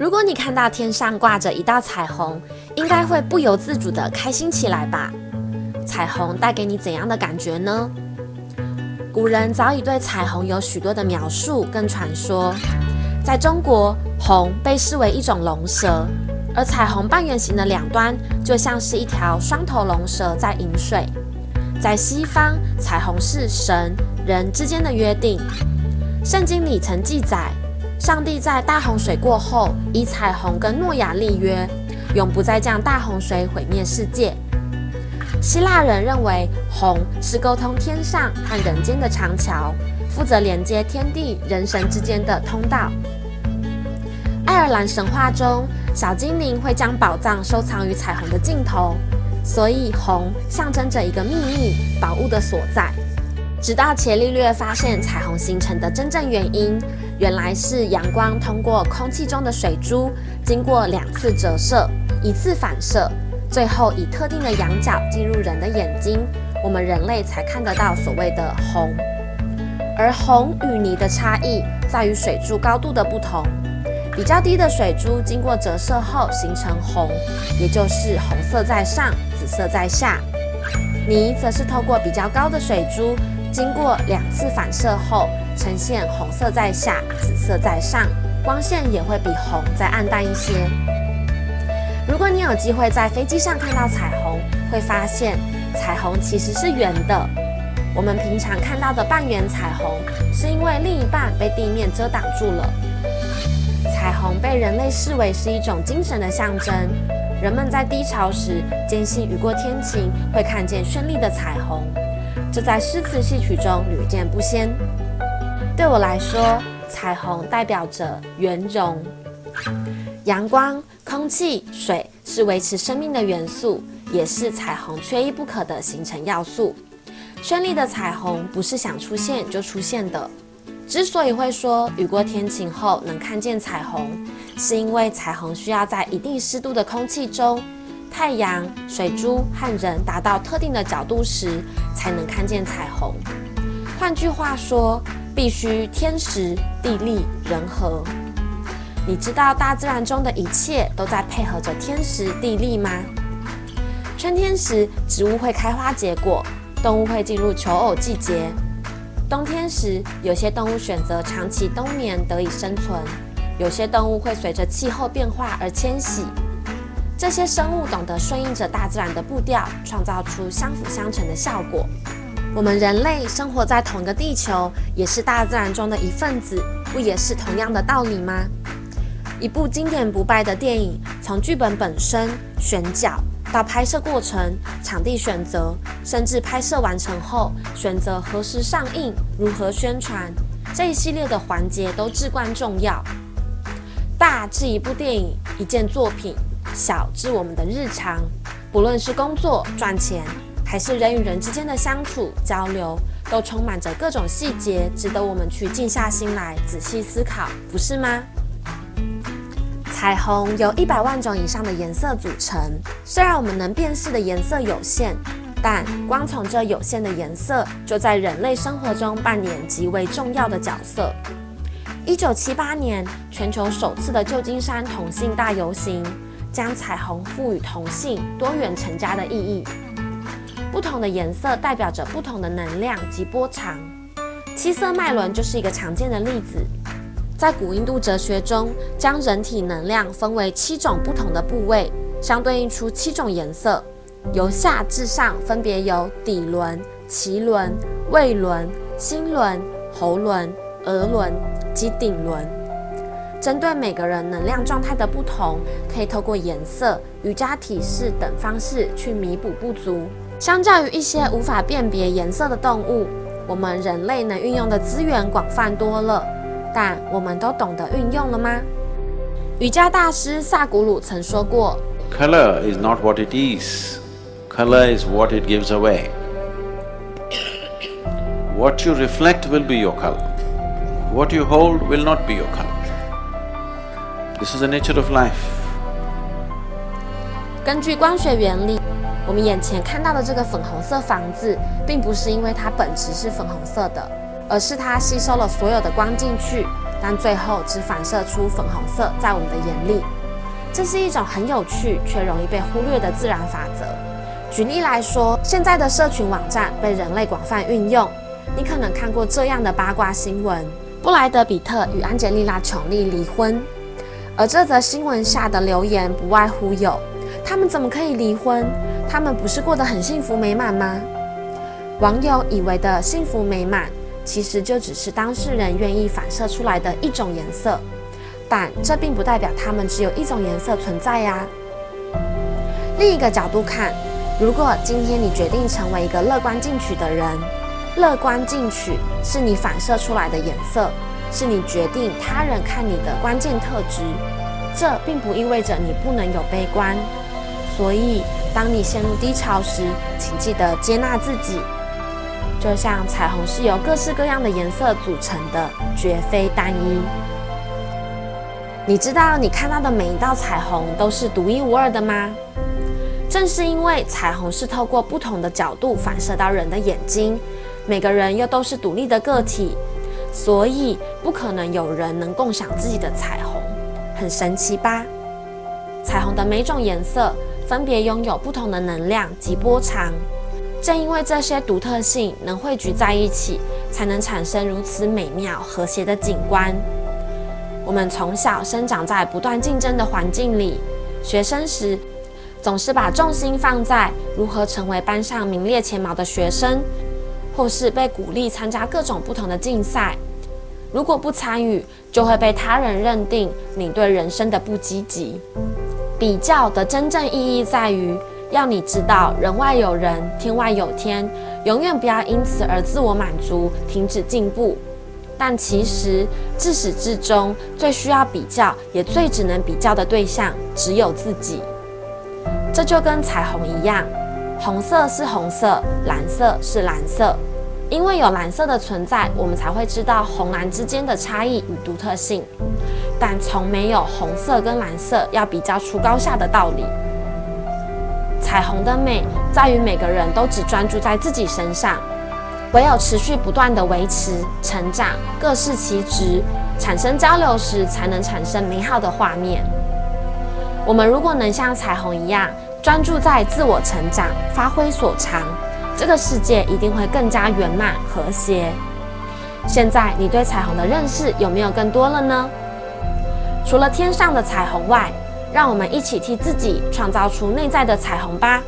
如果你看到天上挂着一道彩虹，应该会不由自主地开心起来吧？彩虹带给你怎样的感觉呢？古人早已对彩虹有许多的描述跟传说。在中国，虹被视为一种龙蛇，而彩虹半圆形的两端就像是一条双头龙蛇在饮水。在西方，彩虹是神人之间的约定。圣经里曾记载，上帝在大洪水过后，以彩虹跟诺亚立约，永不再将大洪水毁灭世界。希腊人认为虹是沟通天上和人间的长桥，负责连接天地人神之间的通道。爱尔兰神话中，小精灵会将宝藏收藏于彩虹的尽头，所以虹象征着一个秘密宝物的所在。直到伽利略发现彩虹形成的真正原因，原来是阳光通过空气中的水珠，经过两次折射，一次反射。最后以特定的仰角进入人的眼睛，我们人类才看得到所谓的红。而红与泥的差异在于水柱高度的不同，比较低的水珠经过折射后形成红，也就是红色在上，紫色在下；泥则是透过比较高的水珠，经过两次反射后呈现红色在下，紫色在上，光线也会比红再暗淡一些。如果你有机会在飞机上看到彩虹，会发现彩虹其实是圆的。我们平常看到的半圆彩虹，是因为另一半被地面遮挡住了。彩虹被人类视为是一种精神的象征，人们在低潮时坚信雨过天晴会看见绚丽的彩虹，这在诗词戏曲中屡见不鲜。对我来说，彩虹代表着圆融。阳光、空气、水是维持生命的元素，也是彩虹缺一不可的形成要素。绚丽的彩虹不是想出现就出现的。之所以会说雨过天晴后能看见彩虹，是因为彩虹需要在一定湿度的空气中，太阳、水珠和人达到特定的角度时，才能看见彩虹。换句话说，必须天时、地利、人和。你知道大自然中的一切都在配合着天时地利吗？春天时，植物会开花结果，动物会进入求偶季节；冬天时，有些动物选择长期冬眠得以生存，有些动物会随着气候变化而迁徙。这些生物懂得顺应着大自然的步调，创造出相辅相成的效果。我们人类生活在同一个地球，也是大自然中的一份子，不也是同样的道理吗？一部经典不败的电影，从剧本本身、选角到拍摄过程、场地选择，甚至拍摄完成后选择何时上映、如何宣传，这一系列的环节都至关重要。大至一部电影、一件作品，小至我们的日常，不论是工作赚钱，还是人与人之间的相处交流，都充满着各种细节，值得我们去静下心来仔细思考，不是吗？彩虹由一百万种以上的颜色组成，虽然我们能辨识的颜色有限，但光从这有限的颜色，就在人类生活中扮演极为重要的角色。一九七八年，全球首次的旧金山同性大游行，将彩虹赋予同性多元成家的意义。不同的颜色代表着不同的能量及波长，七色脉轮就是一个常见的例子。在古印度哲学中，将人体能量分为七种不同的部位，相对应出七种颜色。由下至上，分别有底轮、脐轮、胃轮、心轮、喉轮、额轮及顶轮。针对每个人能量状态的不同，可以透过颜色、瑜伽体式等方式去弥补不足。相较于一些无法辨别颜色的动物，我们人类能运用的资源广泛多了。但我们都懂得运用了吗？瑜伽大师萨古鲁曾说过：“Color is not what it is, color is what it gives away. What you reflect will be your color. What you hold will not be your color. This is the nature of life.” 根据光学原理，我们眼前看到的这个粉红色房子，并不是因为它本质是粉红色的。而是它吸收了所有的光进去，但最后只反射出粉红色在我们的眼里。这是一种很有趣却容易被忽略的自然法则。举例来说，现在的社群网站被人类广泛运用，你可能看过这样的八卦新闻：布莱德比特与安吉丽娜琼丽离婚。而这则新闻下的留言不外乎有：他们怎么可以离婚？他们不是过得很幸福美满吗？网友以为的幸福美满，其实就只是当事人愿意反射出来的一种颜色。但这并不代表他们只有一种颜色存在呀。另一个角度看，如果今天你决定成为一个乐观进取的人，乐观进取是你反射出来的颜色，是你决定他人看你的关键特质。这并不意味着你不能有悲观。所以，当你陷入低潮时，请记得接纳自己。就像彩虹是由各式各样的颜色组成的，绝非单一。你知道你看到的每一道彩虹都是独一无二的吗？正是因为彩虹是透过不同的角度反射到人的眼睛，每个人又都是独立的个体，所以不可能有人能共享自己的彩虹。很神奇吧？彩虹的每种颜色分别拥有不同的能量及波长，正因为这些独特性能汇聚在一起，才能产生如此美妙和谐的景观。我们从小生长在不断竞争的环境里，学生时总是把重心放在如何成为班上名列前茅的学生，或是被鼓励参加各种不同的竞赛。如果不参与，就会被他人认定你对人生的不积极。比较的真正意义在于，要你知道人外有人，天外有天，永远不要因此而自我满足，停止进步。但其实自始至终，最需要比较，也最只能比较的对象，只有自己。这就跟彩虹一样，红色是红色，蓝色是蓝色。因为有蓝色的存在，我们才会知道红蓝之间的差异与独特性。但从没有红色跟蓝色要比较出高下的道理。彩虹的美在于每个人都只专注在自己身上。唯有持续不断的维持成长，各司其职，产生交流时，才能产生美好的画面。我们如果能像彩虹一样，专注在自我成长，发挥所长，这个世界一定会更加圆满和谐。现在你对彩虹的认识有没有更多了呢？除了天上的彩虹外，让我们一起替自己创造出内在的彩虹吧。